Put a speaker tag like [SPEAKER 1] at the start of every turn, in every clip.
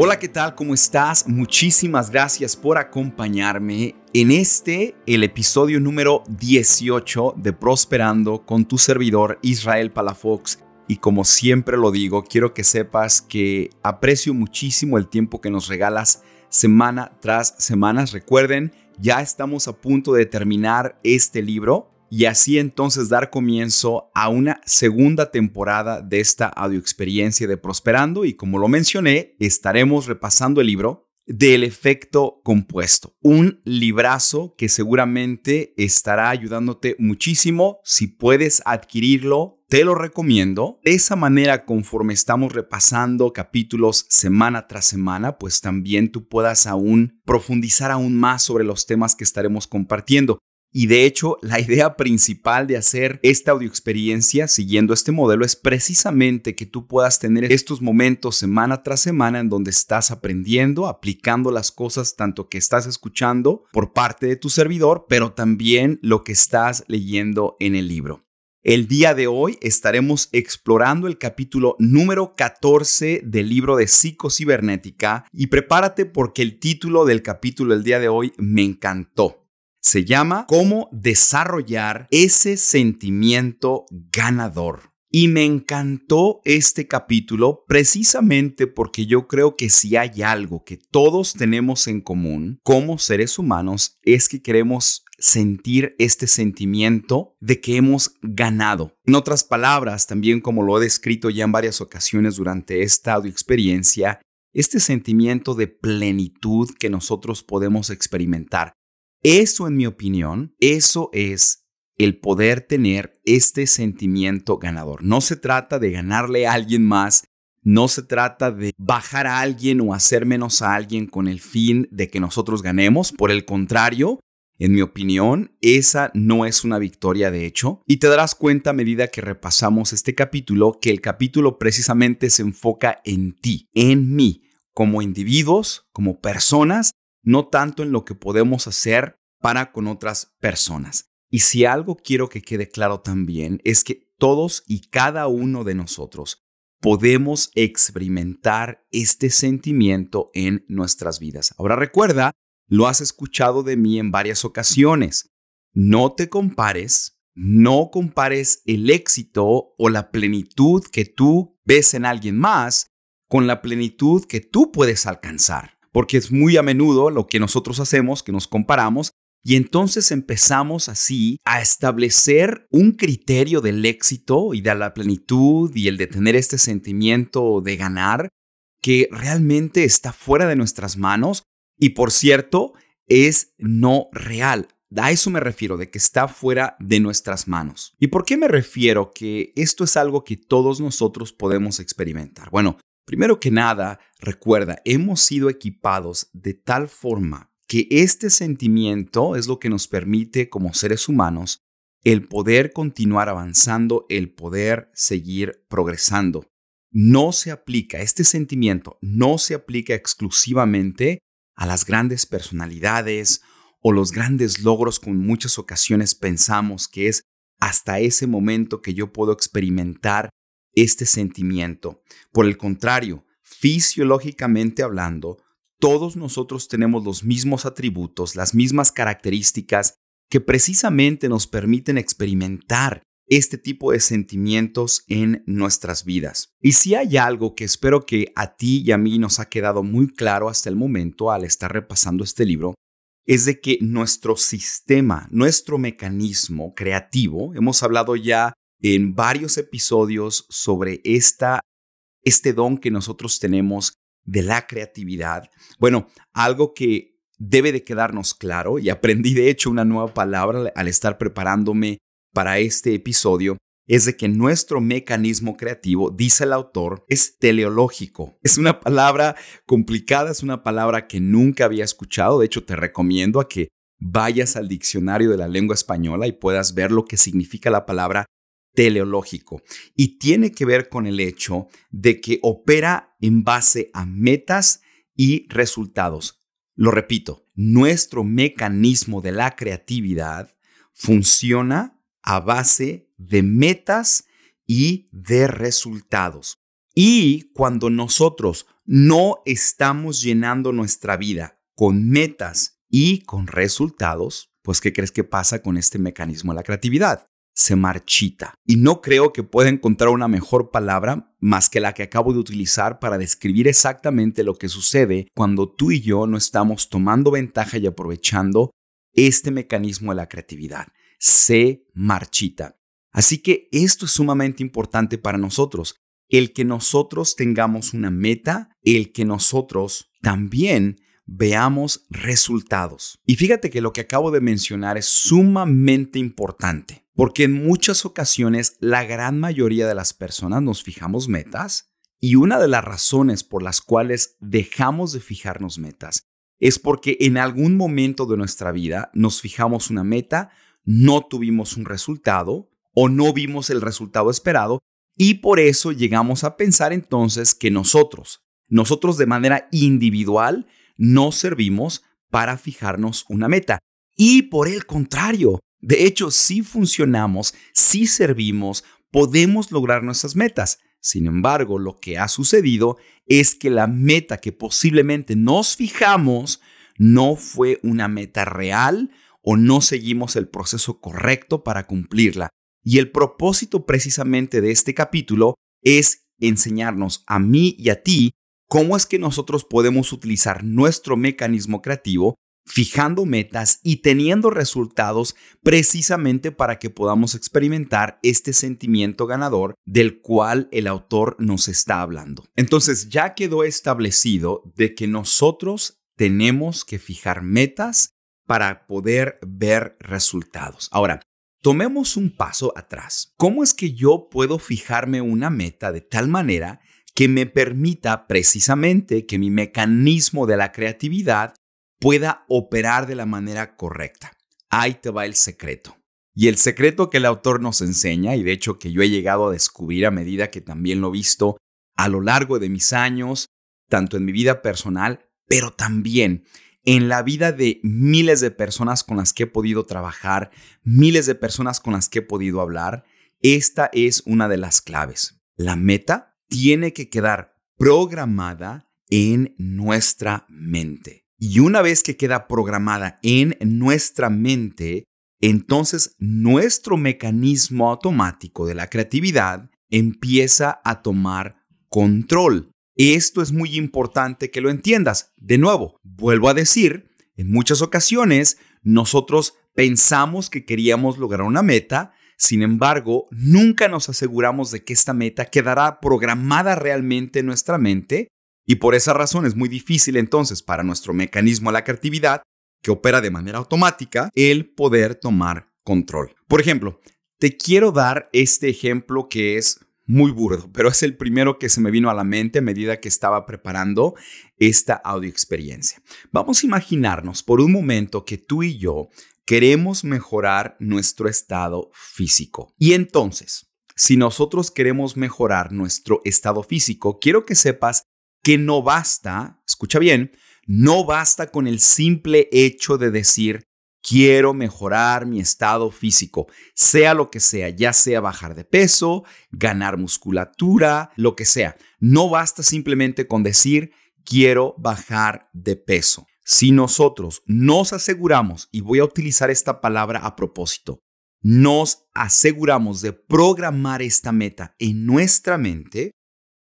[SPEAKER 1] Hola, ¿qué tal? ¿Cómo estás? Muchísimas gracias por acompañarme en este, el episodio número 18 de Prosperando con tu servidor Israel Palafox. Y como siempre lo digo, quiero que sepas que aprecio muchísimo el tiempo que nos regalas semana tras semana. Recuerden, ya estamos a punto de terminar este libro y así entonces dar comienzo a una segunda temporada de esta audioexperiencia de Prosperando y como lo mencioné, estaremos repasando el libro del efecto compuesto, un librazo que seguramente estará ayudándote muchísimo si puedes adquirirlo. Te lo recomiendo. De esa manera, conforme estamos repasando capítulos semana tras semana, pues también tú puedas aún profundizar aún más sobre los temas que estaremos compartiendo. Y de hecho, la idea principal de hacer esta audioexperiencia siguiendo este modelo es precisamente que tú puedas tener estos momentos semana tras semana en donde estás aprendiendo, aplicando las cosas tanto que estás escuchando por parte de tu servidor, pero también lo que estás leyendo en el libro. El día de hoy estaremos explorando el capítulo número 14 del libro de psicocibernética y prepárate porque el título del capítulo del día de hoy me encantó. Se llama Cómo desarrollar ese sentimiento ganador. Y me encantó este capítulo precisamente porque yo creo que si hay algo que todos tenemos en común como seres humanos es que queremos sentir este sentimiento de que hemos ganado. En otras palabras, también como lo he descrito ya en varias ocasiones durante esta audio experiencia, este sentimiento de plenitud que nosotros podemos experimentar. Eso, en mi opinión, eso es el poder tener este sentimiento ganador. No se trata de ganarle a alguien más, no se trata de bajar a alguien o hacer menos a alguien con el fin de que nosotros ganemos. Por el contrario, en mi opinión, esa no es una victoria de hecho. Y te darás cuenta a medida que repasamos este capítulo que el capítulo precisamente se enfoca en ti, en mí, como individuos, como personas no tanto en lo que podemos hacer para con otras personas. Y si algo quiero que quede claro también es que todos y cada uno de nosotros podemos experimentar este sentimiento en nuestras vidas. Ahora recuerda, lo has escuchado de mí en varias ocasiones. No te compares, no compares el éxito o la plenitud que tú ves en alguien más con la plenitud que tú puedes alcanzar porque es muy a menudo lo que nosotros hacemos, que nos comparamos, y entonces empezamos así a establecer un criterio del éxito y de la plenitud y el de tener este sentimiento de ganar que realmente está fuera de nuestras manos y por cierto es no real. A eso me refiero, de que está fuera de nuestras manos. ¿Y por qué me refiero que esto es algo que todos nosotros podemos experimentar? Bueno, Primero que nada, recuerda, hemos sido equipados de tal forma que este sentimiento es lo que nos permite como seres humanos el poder continuar avanzando, el poder seguir progresando. No se aplica, este sentimiento no se aplica exclusivamente a las grandes personalidades o los grandes logros en muchas ocasiones pensamos que es hasta ese momento que yo puedo experimentar este sentimiento. Por el contrario, fisiológicamente hablando, todos nosotros tenemos los mismos atributos, las mismas características que precisamente nos permiten experimentar este tipo de sentimientos en nuestras vidas. Y si hay algo que espero que a ti y a mí nos ha quedado muy claro hasta el momento al estar repasando este libro, es de que nuestro sistema, nuestro mecanismo creativo, hemos hablado ya en varios episodios sobre este don que nosotros tenemos de la creatividad. Bueno, algo que debe de quedarnos claro, y aprendí de hecho una nueva palabra al estar preparándome para este episodio, es de que nuestro mecanismo creativo, dice el autor, es teleológico. Es una palabra complicada, es una palabra que nunca había escuchado. De hecho, te recomiendo a que vayas al diccionario de la lengua española y puedas ver lo que significa la palabra teleológico y tiene que ver con el hecho de que opera en base a metas y resultados. Lo repito, nuestro mecanismo de la creatividad funciona a base de metas y de resultados. Y cuando nosotros no estamos llenando nuestra vida con metas y con resultados, pues ¿qué crees que pasa con este mecanismo de la creatividad? Se marchita. Y no creo que pueda encontrar una mejor palabra más que la que acabo de utilizar para describir exactamente lo que sucede cuando tú y yo no estamos tomando ventaja y aprovechando este mecanismo de la creatividad. Se marchita. Así que esto es sumamente importante para nosotros. El que nosotros tengamos una meta, el que nosotros también veamos resultados. Y fíjate que lo que acabo de mencionar es sumamente importante, porque en muchas ocasiones la gran mayoría de las personas nos fijamos metas y una de las razones por las cuales dejamos de fijarnos metas es porque en algún momento de nuestra vida nos fijamos una meta, no tuvimos un resultado o no vimos el resultado esperado y por eso llegamos a pensar entonces que nosotros, nosotros de manera individual, no servimos para fijarnos una meta. Y por el contrario, de hecho, si funcionamos, si servimos, podemos lograr nuestras metas. Sin embargo, lo que ha sucedido es que la meta que posiblemente nos fijamos no fue una meta real o no seguimos el proceso correcto para cumplirla. Y el propósito precisamente de este capítulo es enseñarnos a mí y a ti cómo es que nosotros podemos utilizar nuestro mecanismo creativo fijando metas y teniendo resultados precisamente para que podamos experimentar este sentimiento ganador del cual el autor nos está hablando. Entonces ya quedó establecido de que nosotros tenemos que fijar metas para poder ver resultados. Ahora, tomemos un paso atrás. ¿Cómo es que yo puedo fijarme una meta de tal manera que me permita precisamente que mi mecanismo de la creatividad pueda operar de la manera correcta. Ahí te va el secreto. Y el secreto que el autor nos enseña, y de hecho que yo he llegado a descubrir a medida que también lo he visto a lo largo de mis años, tanto en mi vida personal, pero también en la vida de miles de personas con las que he podido trabajar, miles de personas con las que he podido hablar, esta es una de las claves. La meta tiene que quedar programada en nuestra mente. Y una vez que queda programada en nuestra mente, entonces nuestro mecanismo automático de la creatividad empieza a tomar control. Esto es muy importante que lo entiendas. De nuevo, vuelvo a decir, en muchas ocasiones nosotros pensamos que queríamos lograr una meta, sin embargo, nunca nos aseguramos de que esta meta quedará programada realmente en nuestra mente y por esa razón es muy difícil entonces para nuestro mecanismo de la creatividad, que opera de manera automática, el poder tomar control. Por ejemplo, te quiero dar este ejemplo que es muy burdo, pero es el primero que se me vino a la mente a medida que estaba preparando esta audio experiencia. Vamos a imaginarnos por un momento que tú y yo queremos mejorar nuestro estado físico. Y entonces, si nosotros queremos mejorar nuestro estado físico, quiero que sepas que no basta, escucha bien, no basta con el simple hecho de decir, quiero mejorar mi estado físico, sea lo que sea, ya sea bajar de peso, ganar musculatura, lo que sea. No basta simplemente con decir, quiero bajar de peso. Si nosotros nos aseguramos, y voy a utilizar esta palabra a propósito, nos aseguramos de programar esta meta en nuestra mente,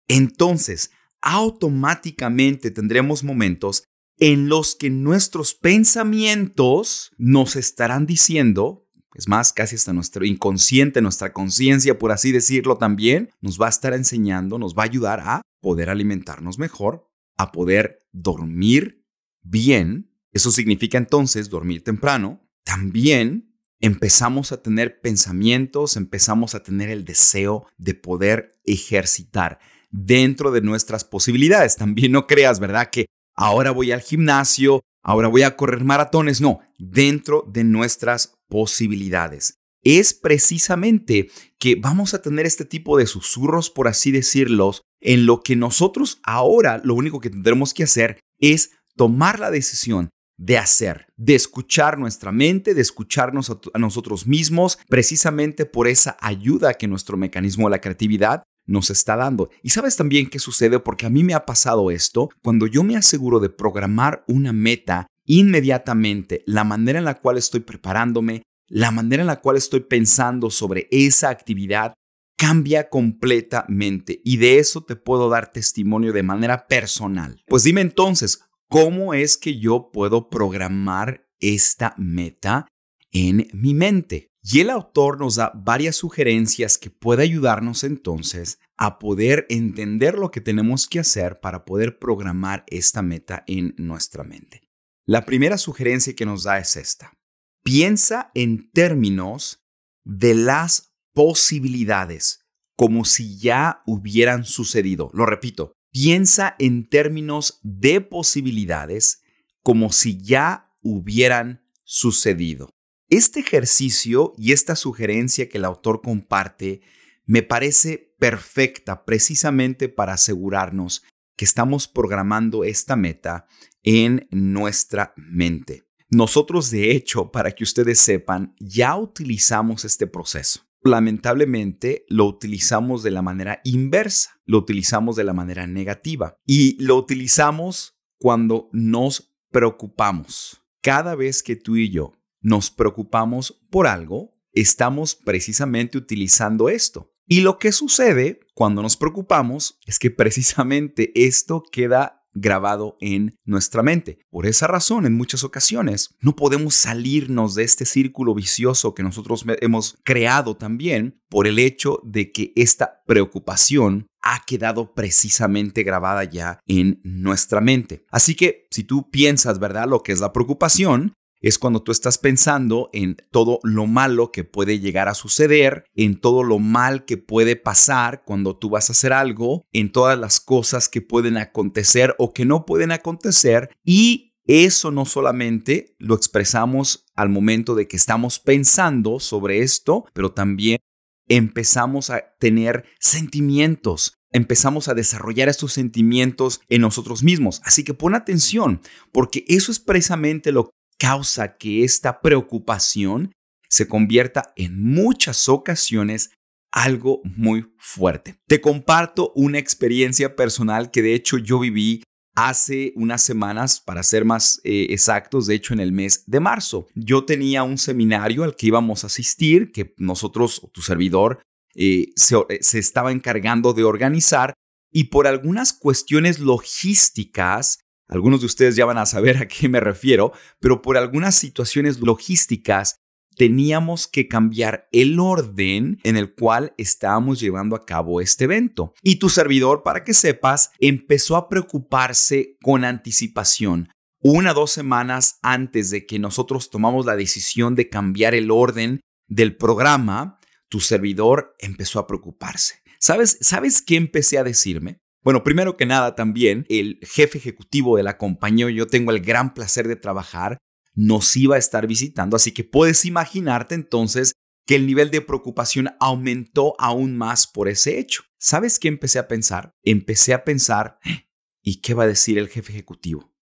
[SPEAKER 1] entonces automáticamente tendremos momentos en los que nuestros pensamientos nos estarán diciendo, es más, casi hasta nuestro inconsciente, nuestra conciencia, por así decirlo también, nos va a estar enseñando, nos va a ayudar a poder alimentarnos mejor, a poder dormir bien, eso significa entonces dormir temprano, también empezamos a tener pensamientos, empezamos a tener el deseo de poder ejercitar dentro de nuestras posibilidades. También no creas, ¿verdad? Que ahora voy al gimnasio, ahora voy a correr maratones. No, dentro de nuestras posibilidades. Es precisamente que vamos a tener este tipo de susurros, por así decirlos, en lo que nosotros ahora lo único que tendremos que hacer es tomar la decisión de hacer, de escuchar nuestra mente, de escucharnos a, nosotros mismos, precisamente por esa ayuda que nuestro mecanismo de la creatividad nos está dando. Y sabes también qué sucede porque a mí me ha pasado esto cuando yo me aseguro de programar una meta inmediatamente, la manera en la cual estoy preparándome, la manera en la cual estoy pensando sobre esa actividad cambia completamente y de eso te puedo dar testimonio de manera personal. Pues dime entonces, ¿cómo es que yo puedo programar esta meta en mi mente? Y el autor nos da varias sugerencias que puede ayudarnos entonces a poder entender lo que tenemos que hacer para poder programar esta meta en nuestra mente. La primera sugerencia que nos da es esta. Piensa en términos de las posibilidades, como si ya hubieran sucedido. Lo repito, piensa en términos de posibilidades, como si ya hubieran sucedido. Este ejercicio y esta sugerencia que el autor comparte me parece perfecta precisamente para asegurarnos que estamos programando esta meta en nuestra mente. Nosotros, de hecho, para que ustedes sepan, ya utilizamos este proceso. Lamentablemente, lo utilizamos de la manera inversa, lo utilizamos de la manera negativa y lo utilizamos cuando nos preocupamos. Cada vez que tú y yo nos preocupamos por algo, estamos precisamente utilizando esto. Y lo que sucede cuando nos preocupamos es que precisamente esto queda grabado en nuestra mente. Por esa razón, en muchas ocasiones, no podemos salirnos de este círculo vicioso que nosotros hemos creado también por el hecho de que esta preocupación ha quedado precisamente grabada ya en nuestra mente. Así que si tú piensas, ¿verdad?, lo que es la preocupación, es cuando tú estás pensando en todo lo malo que puede llegar a suceder, en todo lo mal que puede pasar cuando tú vas a hacer algo, en todas las cosas que pueden acontecer o que no pueden acontecer y eso no solamente lo expresamos al momento de que estamos pensando sobre esto, pero también empezamos a tener sentimientos, empezamos a desarrollar estos sentimientos en nosotros mismos. Así que pon atención, porque eso es precisamente lo causa que esta preocupación se convierta en muchas ocasiones algo muy fuerte. Te comparto una experiencia personal que de hecho yo viví hace unas semanas, para ser más eh, exactos, de hecho en el mes de marzo. Yo tenía un seminario al que íbamos a asistir, que nosotros, tu servidor, eh, eh, se estaba encargando de organizar y por algunas cuestiones logísticas algunos de ustedes ya van a saber a qué me refiero, pero por algunas situaciones logísticas teníamos que cambiar el orden en el cual estábamos llevando a cabo este evento. Y tu servidor, para que sepas, empezó a preocuparse con anticipación. Una o dos semanas antes de que nosotros tomamos la decisión de cambiar el orden del programa, tu servidor empezó a preocuparse. ¿Sabes, ¿Sabes qué empecé a decirme? Bueno, primero que nada también, el jefe ejecutivo de la compañía, yo tengo el gran placer de trabajar, nos iba a estar visitando, así que puedes imaginarte entonces que el nivel de preocupación aumentó aún más por ese hecho. ¿Sabes qué empecé a pensar? Empecé a pensar, ¿y qué va a decir el jefe ejecutivo?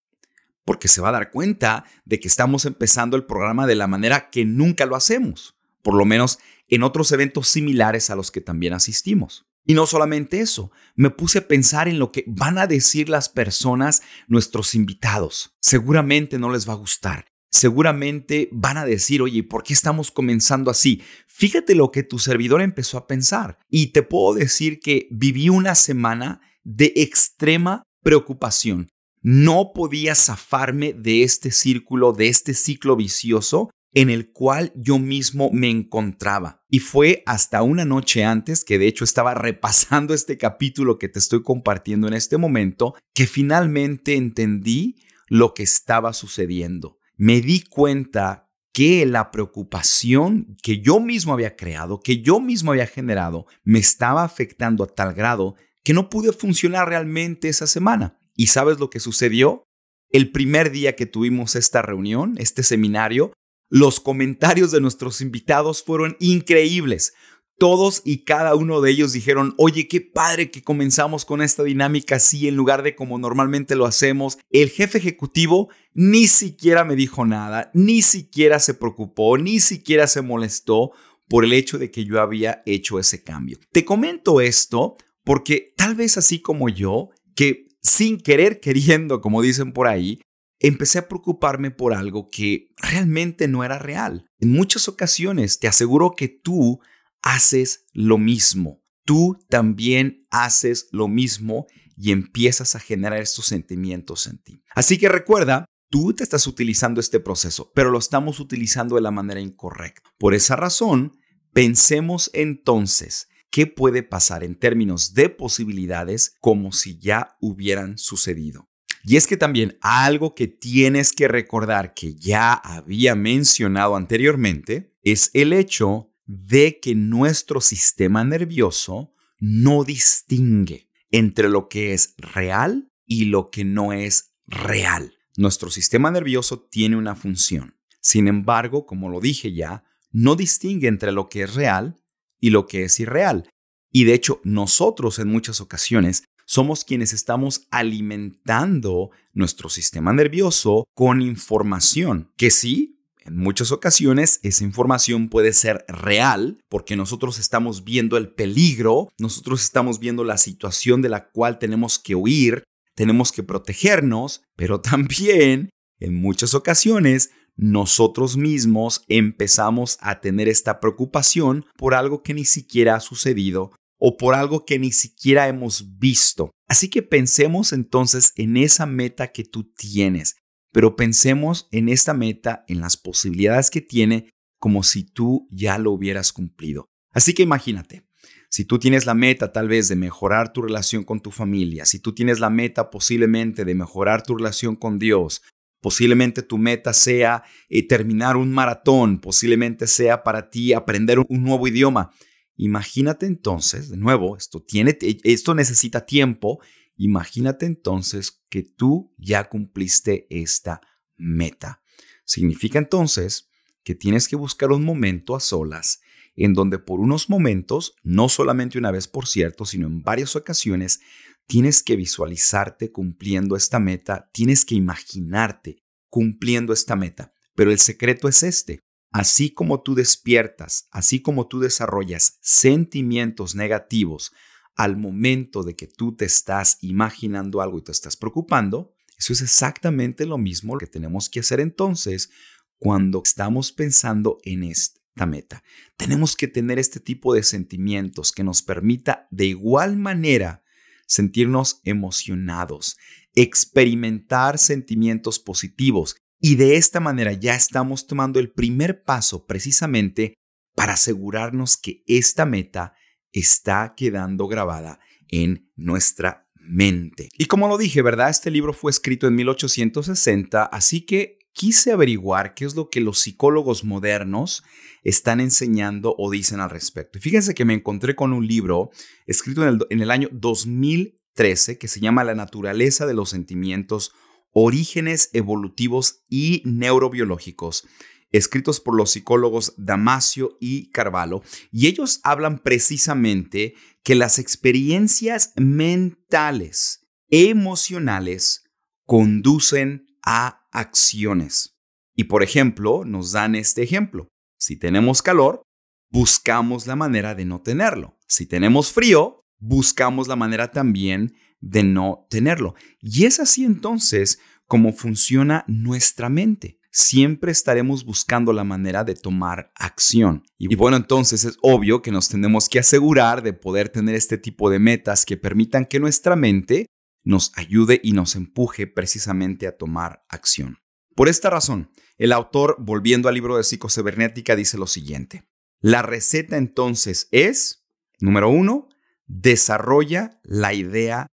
[SPEAKER 1] Porque se va a dar cuenta de que estamos empezando el programa de la manera que nunca lo hacemos, por lo menos en otros eventos similares a los que también asistimos. Y no solamente eso, me puse a pensar en lo que van a decir las personas, nuestros invitados. Seguramente no les va a gustar. Seguramente van a decir, oye, ¿por qué estamos comenzando así? Fíjate lo que tu servidor empezó a pensar. Y te puedo decir que viví una semana de extrema preocupación. No podía zafarme de este círculo, de este ciclo vicioso en el cual yo mismo me encontraba. Y fue hasta una noche antes, que de hecho estaba repasando este capítulo que te estoy compartiendo en este momento, que finalmente entendí lo que estaba sucediendo. Me di cuenta que la preocupación que yo mismo había creado, que yo mismo había generado, me estaba afectando a tal grado que no pude funcionar realmente esa semana. ¿Y sabes lo que sucedió? El primer día que tuvimos esta reunión, este seminario, los comentarios de nuestros invitados fueron increíbles. Todos y cada uno de ellos dijeron, oye, qué padre que comenzamos con esta dinámica así en lugar de como normalmente lo hacemos. El jefe ejecutivo ni siquiera me dijo nada, ni siquiera se preocupó, ni siquiera se molestó por el hecho de que yo había hecho ese cambio. Te comento esto Porque tal vez así como yo, que sin querer queriendo, como dicen por ahí, empecé a preocuparme por algo que realmente no era real. En muchas ocasiones te aseguro que tú haces lo mismo. Tú también haces lo mismo y empiezas a generar estos sentimientos en ti. Así que recuerda, tú te estás utilizando este proceso, pero lo estamos utilizando de la manera incorrecta. Por esa razón, pensemos entonces qué puede pasar en términos de posibilidades como si ya hubieran sucedido. Y es que también algo que tienes que recordar que ya había mencionado anteriormente es el hecho de que nuestro sistema nervioso no distingue entre lo que es real y lo que no es real. Nuestro sistema nervioso tiene una función. Sin embargo, como lo dije ya, no distingue entre lo que es real y lo que es irreal. Y de hecho, nosotros en muchas ocasiones somos quienes estamos alimentando nuestro sistema nervioso con información que sí, en muchas ocasiones esa información puede ser real porque nosotros estamos viendo el peligro, nosotros estamos viendo la situación de la cual tenemos que huir, tenemos que protegernos, pero también en muchas ocasiones nosotros mismos empezamos a tener esta preocupación por algo que ni siquiera ha sucedido o por algo que ni siquiera hemos visto. Así que pensemos entonces en esa meta que tú tienes, pero pensemos en esta meta, en las posibilidades que tiene, como si tú ya lo hubieras cumplido. Así que imagínate, si tú tienes la meta tal vez de mejorar tu relación con tu familia, si tú tienes la meta posiblemente de mejorar tu relación con Dios, Posiblemente tu meta sea eh, terminar un maratón, posiblemente sea para ti aprender un nuevo idioma. Imagínate entonces, de nuevo, esto, tiene, esto necesita tiempo. Imagínate entonces que tú ya cumpliste esta meta. Significa entonces que tienes que buscar un momento a solas en donde por unos momentos, no solamente una vez por cierto, sino en varias ocasiones, Tienes que visualizarte cumpliendo esta meta, tienes que imaginarte cumpliendo esta meta. Pero el secreto es este. Así como tú despiertas, así como tú desarrollas sentimientos negativos al momento de que tú te estás imaginando algo y te estás preocupando, eso es exactamente lo mismo que tenemos que hacer entonces cuando estamos pensando en esta meta. Tenemos que tener este tipo de sentimientos que nos permita de igual manera sentirnos emocionados, experimentar sentimientos positivos. Y de esta manera ya estamos tomando el primer paso precisamente para asegurarnos que esta meta está quedando grabada en nuestra mente. Y como lo dije, ¿verdad? Este libro fue escrito en 1860, así que quise averiguar qué es lo que los psicólogos modernos están enseñando o dicen al respecto. Y fíjense que me encontré con un libro escrito en el, en el año 2013 que se llama La naturaleza de los sentimientos, orígenes evolutivos y neurobiológicos escritos por los psicólogos Damasio y Carvalho, y ellos hablan precisamente que las experiencias mentales, emocionales, conducen a acciones. Y por ejemplo, nos dan este ejemplo. Si tenemos calor, buscamos la manera de no tenerlo. Si tenemos frío, buscamos la manera también de no tenerlo. Y es así entonces como funciona nuestra mente. Siempre estaremos buscando la manera de tomar acción. Y bueno, entonces es obvio que nos tenemos que asegurar de poder tener este tipo de metas que permitan que nuestra mente nos ayude y nos empuje precisamente a tomar acción. Por esta razón, el autor, volviendo al libro de psicocibernética, dice lo siguiente. La receta entonces es, número uno, desarrolla la idea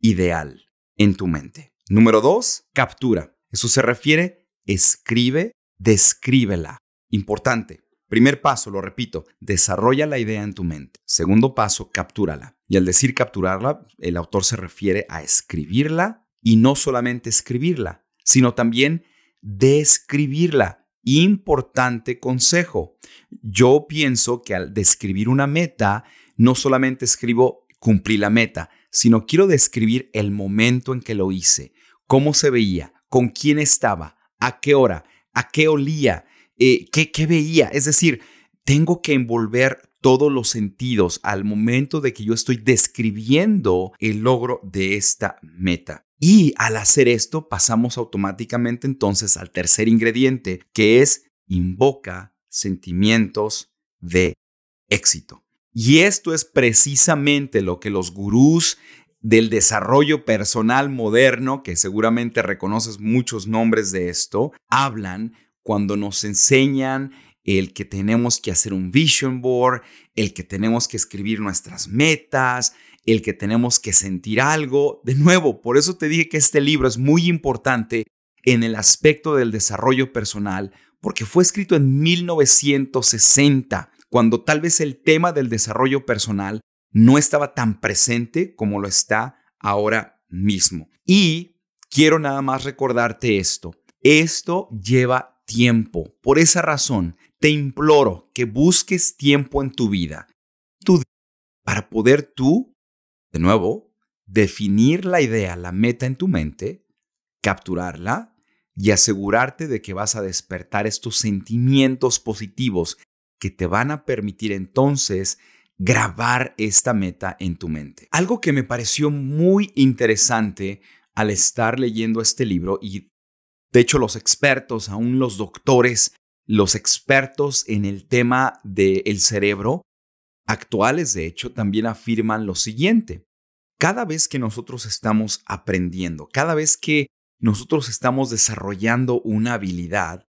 [SPEAKER 1] ideal en tu mente. Número dos, captura. Eso se refiere, escribe, descríbela. Importante. Primer paso, lo repito, desarrolla la idea en tu mente. Segundo paso, captúrala. Y al decir capturarla, el autor se refiere a escribirla y no solamente escribirla, sino también describirla. Importante consejo. Yo pienso que al describir una meta, no solamente escribo cumplir la meta, sino quiero describir el momento en que lo hice, cómo se veía, con quién estaba, a qué hora, a qué olía, eh, qué, qué veía. Es decir, tengo que envolver todos los sentidos al momento de que yo estoy describiendo el logro de esta meta. Y al hacer esto pasamos automáticamente entonces al tercer ingrediente, que es invoca sentimientos de éxito. Y esto es precisamente lo que los gurús del desarrollo personal moderno, que seguramente reconoces muchos nombres de esto, hablan cuando nos enseñan el que tenemos que hacer un vision board, el que tenemos que escribir nuestras metas, el que tenemos que sentir algo. De nuevo, por eso te dije que este libro es muy importante en el aspecto del desarrollo personal, porque fue escrito en 1960, cuando tal vez el tema del desarrollo personal no estaba tan presente como lo está ahora mismo. Y quiero nada más recordarte esto. Esto lleva tiempo. Por esa razón, te imploro que busques tiempo en tu vida para poder tú, de nuevo, definir la idea, la meta en tu mente, capturarla y asegurarte de que vas a despertar estos sentimientos positivos que te van a permitir entonces grabar esta meta en tu mente. Algo que me pareció muy interesante al estar leyendo este libro y de hecho los expertos, aún los doctores, los expertos en el tema del cerebro, actuales de hecho, también afirman lo siguiente. Cada vez que nosotros estamos aprendiendo, cada vez que nosotros estamos desarrollando una habilidad,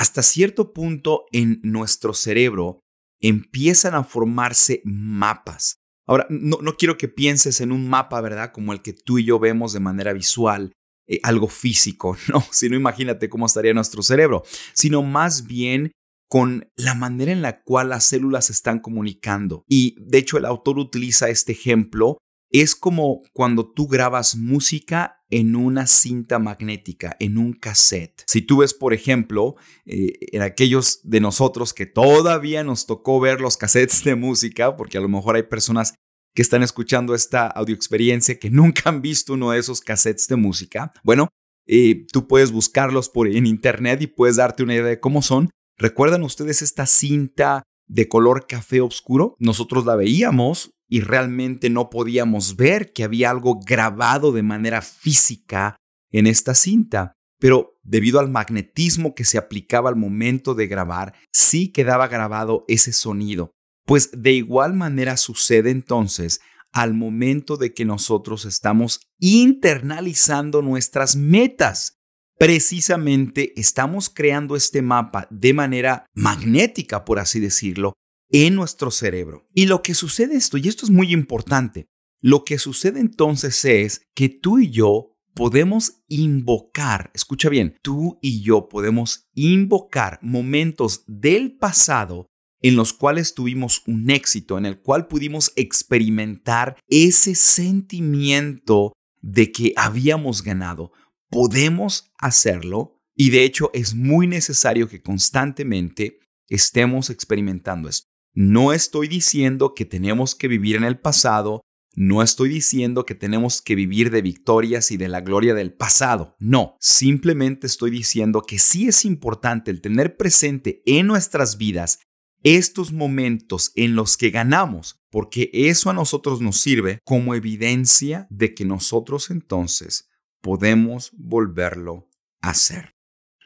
[SPEAKER 1] hasta cierto punto en nuestro cerebro empiezan a formarse mapas. Ahora, no, quiero que pienses en un mapa, ¿verdad? Como el que tú y yo vemos de manera visual, eh, algo físico, no, sino imagínate cómo estaría nuestro cerebro, sino más bien con la manera en la cual las células están comunicando. Y de hecho el autor utiliza este ejemplo es como cuando tú grabas música en una cinta magnética, en un cassette. Si tú ves, por ejemplo, eh, en aquellos de nosotros que todavía nos tocó ver los cassettes de música, porque a lo mejor hay personas que están escuchando esta audio experiencia que nunca han visto uno de esos cassettes de música, bueno, eh, tú puedes buscarlos por en internet y puedes darte una idea de cómo son. ¿Recuerdan ustedes esta cinta de color café oscuro? Nosotros la veíamos y realmente no podíamos ver que había algo grabado de manera física en esta cinta. Pero debido al magnetismo que se aplicaba al momento de grabar, sí quedaba grabado ese sonido. Pues de igual manera sucede entonces al momento de que nosotros estamos internalizando nuestras metas. Precisamente estamos creando este mapa de manera magnética, por así decirlo, en nuestro cerebro. Y lo que sucede esto, y esto es muy importante, lo que sucede entonces es que tú y yo podemos invocar, escucha bien, tú y yo podemos invocar momentos del pasado en los cuales tuvimos un éxito, en el cual pudimos experimentar ese sentimiento de que habíamos ganado. Podemos hacerlo y de hecho es muy necesario que constantemente estemos experimentando esto. No estoy diciendo que tenemos que vivir en el pasado, no estoy diciendo que tenemos que vivir de victorias y de la gloria del pasado, no, simplemente estoy diciendo que sí es importante el tener presente en nuestras vidas estos momentos en los que ganamos, porque eso a nosotros nos sirve como evidencia de que nosotros entonces podemos volverlo a hacer.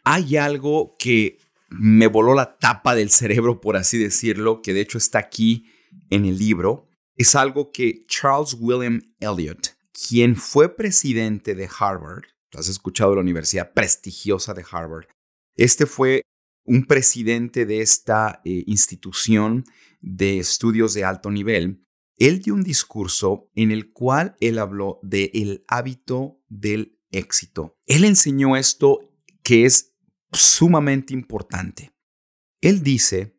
[SPEAKER 1] Hay algo que me voló la tapa del cerebro, por así decirlo, que de hecho está aquí en el libro, es algo que Charles William Eliot, quien fue presidente de Harvard, has escuchado la universidad prestigiosa de Harvard, este fue un presidente de esta eh, institución de estudios de alto nivel, él dio un discurso en el cual él habló del el hábito del éxito. Él enseñó esto que es sumamente importante. Él dice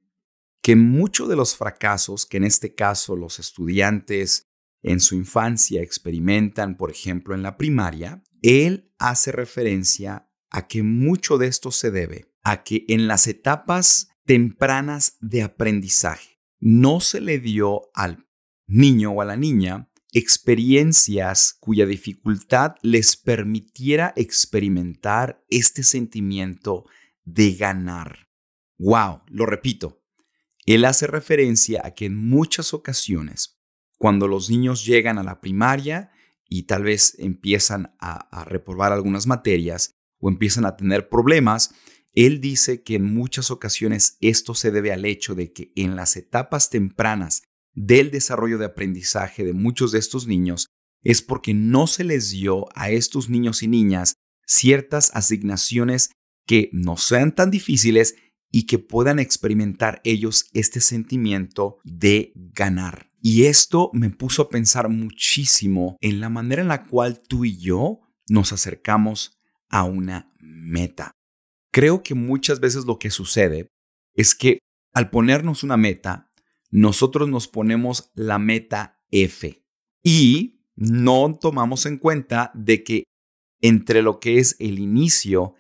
[SPEAKER 1] que muchos de los fracasos que en este caso los estudiantes en su infancia experimentan, por ejemplo, en la primaria, él hace referencia a que mucho de esto se debe a que en las etapas tempranas de aprendizaje no se le dio al niño o a la niña experiencias cuya dificultad les permitiera experimentar este sentimiento de ganar. Wow, lo repito, Él hace referencia a que en muchas ocasiones, cuando los niños llegan a la primaria y tal vez empiezan a, a reprobar algunas materias o empiezan a tener problemas, él dice que en muchas ocasiones esto se debe al hecho de que en las etapas tempranas del desarrollo de aprendizaje de muchos de estos niños es porque no se les dio a estos niños y niñas ciertas asignaciones que no sean tan difíciles y que puedan experimentar ellos este sentimiento de ganar. Y esto me puso a pensar muchísimo en la manera en la cual tú y yo nos acercamos a una meta. Creo que muchas veces lo que sucede es que al ponernos una meta, nosotros nos ponemos la meta F y no tomamos en cuenta de que entre lo que es el inicio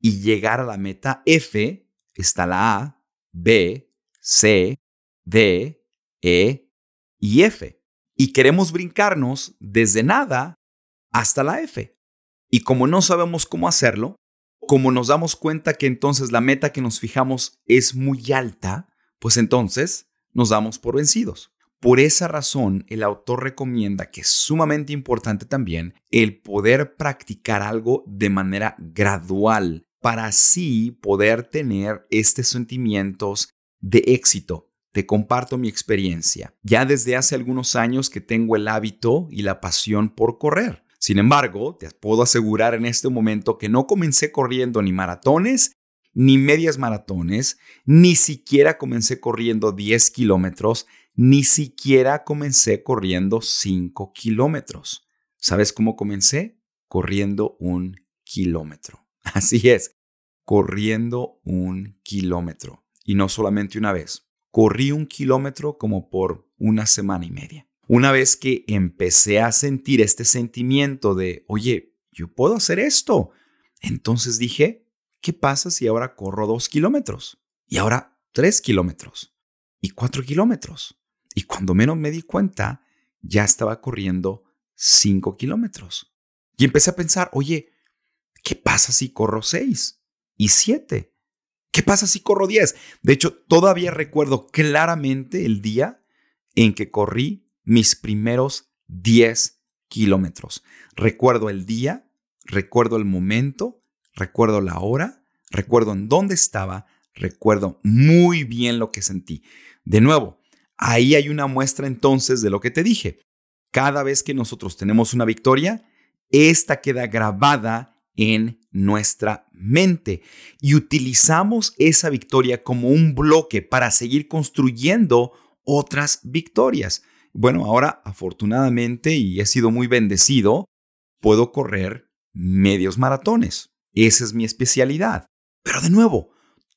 [SPEAKER 1] y llegar a la meta F está la A, B, C, D, E y F. Y queremos brincarnos desde nada hasta la F. Y como no sabemos cómo hacerlo, como nos damos cuenta que entonces la meta que nos fijamos es muy alta, pues entonces nos damos por vencidos. Por esa razón, el autor recomienda que es sumamente importante también el poder practicar algo de manera gradual para así poder tener estos sentimientos de éxito. Te comparto mi experiencia. Ya desde hace algunos años que tengo el hábito y la pasión por correr. Sin embargo, te puedo asegurar en este momento que no comencé corriendo ni maratones, ni medias maratones, ni siquiera comencé corriendo 10 kilómetros, ni siquiera comencé corriendo 5 kilómetros. ¿Sabes cómo comencé? Corriendo un kilómetro. Así es, corriendo un kilómetro. Y no solamente una vez. Corrí un kilómetro como por una semana y media. Una vez que empecé a sentir este sentimiento de, oye, yo puedo hacer esto, entonces dije, ¿qué pasa si ahora corro dos kilómetros? Y ahora tres kilómetros y cuatro kilómetros. Y cuando menos me di cuenta, ya estaba corriendo cinco kilómetros. Y empecé a pensar, oye, ¿qué pasa si corro seis y siete? ¿Qué pasa si corro diez? De hecho, todavía recuerdo claramente el día en que corrí mis primeros 10 kilómetros. Recuerdo el día, recuerdo el momento, recuerdo la hora, recuerdo en dónde estaba, recuerdo muy bien lo que sentí. De nuevo, ahí hay una muestra entonces de lo que te dije. Cada vez que nosotros tenemos una victoria, esta queda grabada en nuestra mente y utilizamos esa victoria como un bloque para seguir construyendo otras victorias. Bueno, ahora afortunadamente, y he sido muy bendecido, puedo correr medios maratones. Esa es mi especialidad. Pero de nuevo,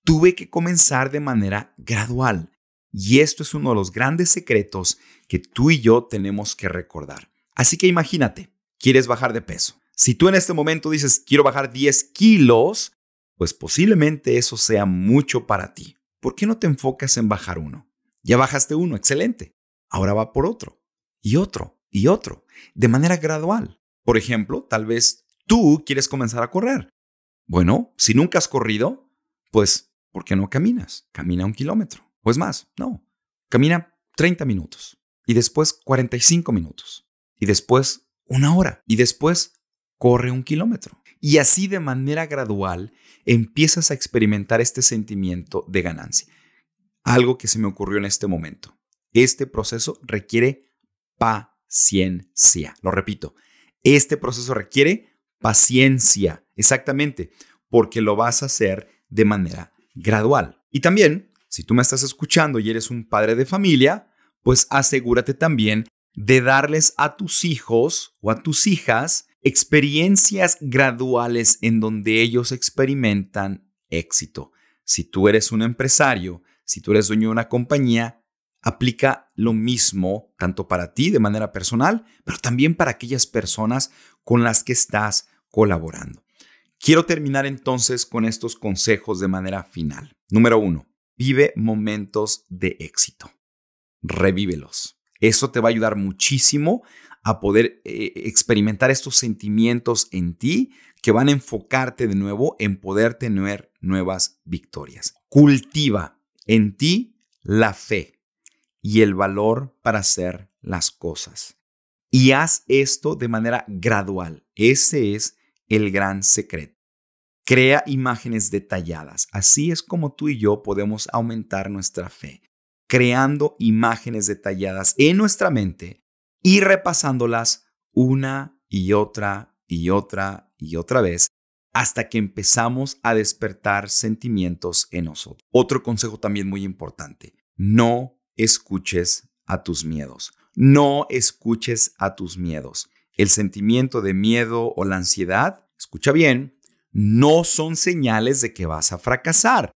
[SPEAKER 1] tuve que comenzar de manera gradual. Y esto es uno de los grandes secretos que tú y yo tenemos que recordar. Así que imagínate, quieres bajar de peso. Si tú en este momento dices, quiero bajar 10 kilos, pues posiblemente eso sea mucho para ti. ¿Por qué no te enfocas en bajar uno? Ya bajaste uno, excelente ahora va por otro, y otro, y otro, de manera gradual. Por ejemplo, tal vez tú quieres comenzar a correr. Bueno, si nunca has corrido, pues, ¿por qué no caminas? Camina un kilómetro. O es más, no. Camina 30 minutos. Y después 45 minutos. Y después una hora. Y después corre un kilómetro. Y así de manera gradual empiezas a experimentar este sentimiento de ganancia. Algo que se me ocurrió en este momento. Este proceso requiere paciencia. Lo repito, este proceso requiere paciencia, exactamente, porque lo vas a hacer de manera gradual. Y también, si tú me estás escuchando y eres un padre de familia, pues asegúrate también de darles a tus hijos o a tus hijas experiencias graduales en donde ellos experimentan éxito. Si tú eres un empresario, si tú eres dueño de una compañía, aplica lo mismo tanto para ti de manera personal, pero también para aquellas personas con las que estás colaborando. Quiero terminar entonces con estos consejos de manera final. Número uno, vive momentos de éxito. Revívelos. Eso te va a ayudar muchísimo a poder eh, experimentar estos sentimientos en ti que van a enfocarte de nuevo en poder tener nuevas victorias. Cultiva en ti la fe y el valor para hacer las cosas. Y haz esto de manera gradual. Ese es el gran secreto. Crea imágenes detalladas. Así es como tú y yo podemos aumentar nuestra fe, creando imágenes detalladas en nuestra mente y repasándolas una y otra y otra y otra vez hasta que empezamos a despertar sentimientos en nosotros. Otro consejo también muy importante, no escuches a tus miedos. No escuches a tus miedos. El sentimiento de miedo o la ansiedad, escucha bien, no son señales de que vas a fracasar.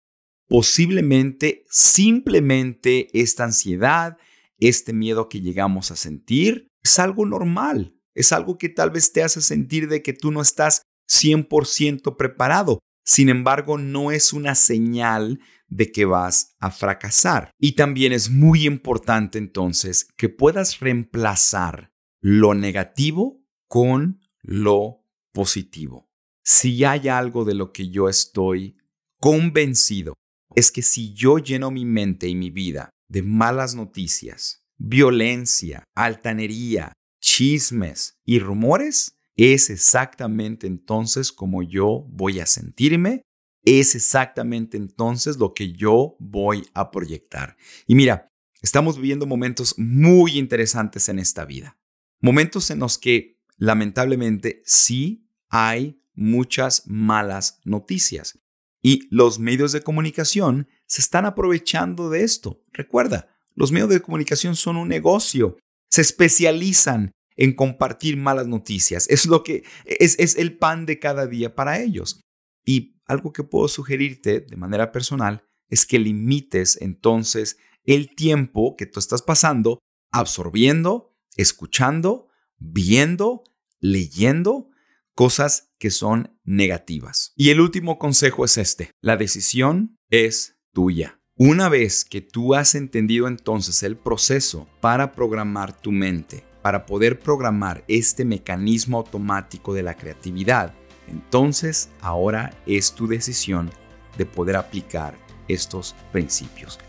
[SPEAKER 1] Posiblemente, simplemente esta ansiedad, este miedo que llegamos a sentir, es algo normal. Es algo que tal vez te hace sentir de que tú no estás 100% preparado. Sin embargo, no es una señal de que vas a fracasar. Y también es muy importante entonces que puedas reemplazar lo negativo con lo positivo. Si hay algo de lo que yo estoy convencido, es que si yo lleno mi mente y mi vida de malas noticias, violencia, altanería, chismes y rumores, es exactamente entonces como yo voy a sentirme, es exactamente entonces lo que yo voy a proyectar. Y mira, estamos viviendo momentos muy interesantes en esta vida, momentos en los que lamentablemente sí hay muchas malas noticias y los medios de comunicación se están aprovechando de esto. Recuerda, los medios de comunicación son un negocio, se especializan en compartir malas noticias. Es lo que es, el pan de cada día para ellos. Y algo que puedo sugerirte de manera personal es que limites entonces el tiempo que tú estás pasando absorbiendo, escuchando, viendo, leyendo cosas que son negativas. Y el último consejo es este. La decisión es tuya. Una vez que tú has entendido entonces el proceso para programar tu mente, para poder programar este mecanismo automático de la creatividad, entonces ahora es tu decisión de poder aplicar estos principios.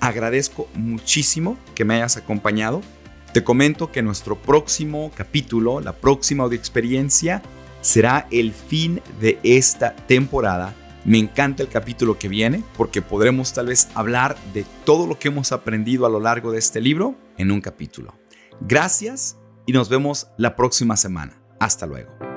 [SPEAKER 1] Agradezco muchísimo que me hayas acompañado. Te comento que nuestro próximo capítulo, la próxima audio experiencia, será el fin de esta temporada. Me encanta el capítulo que viene porque podremos tal vez hablar de todo lo que hemos aprendido a lo largo de este libro en un capítulo. Gracias y nos vemos la próxima semana. Hasta luego.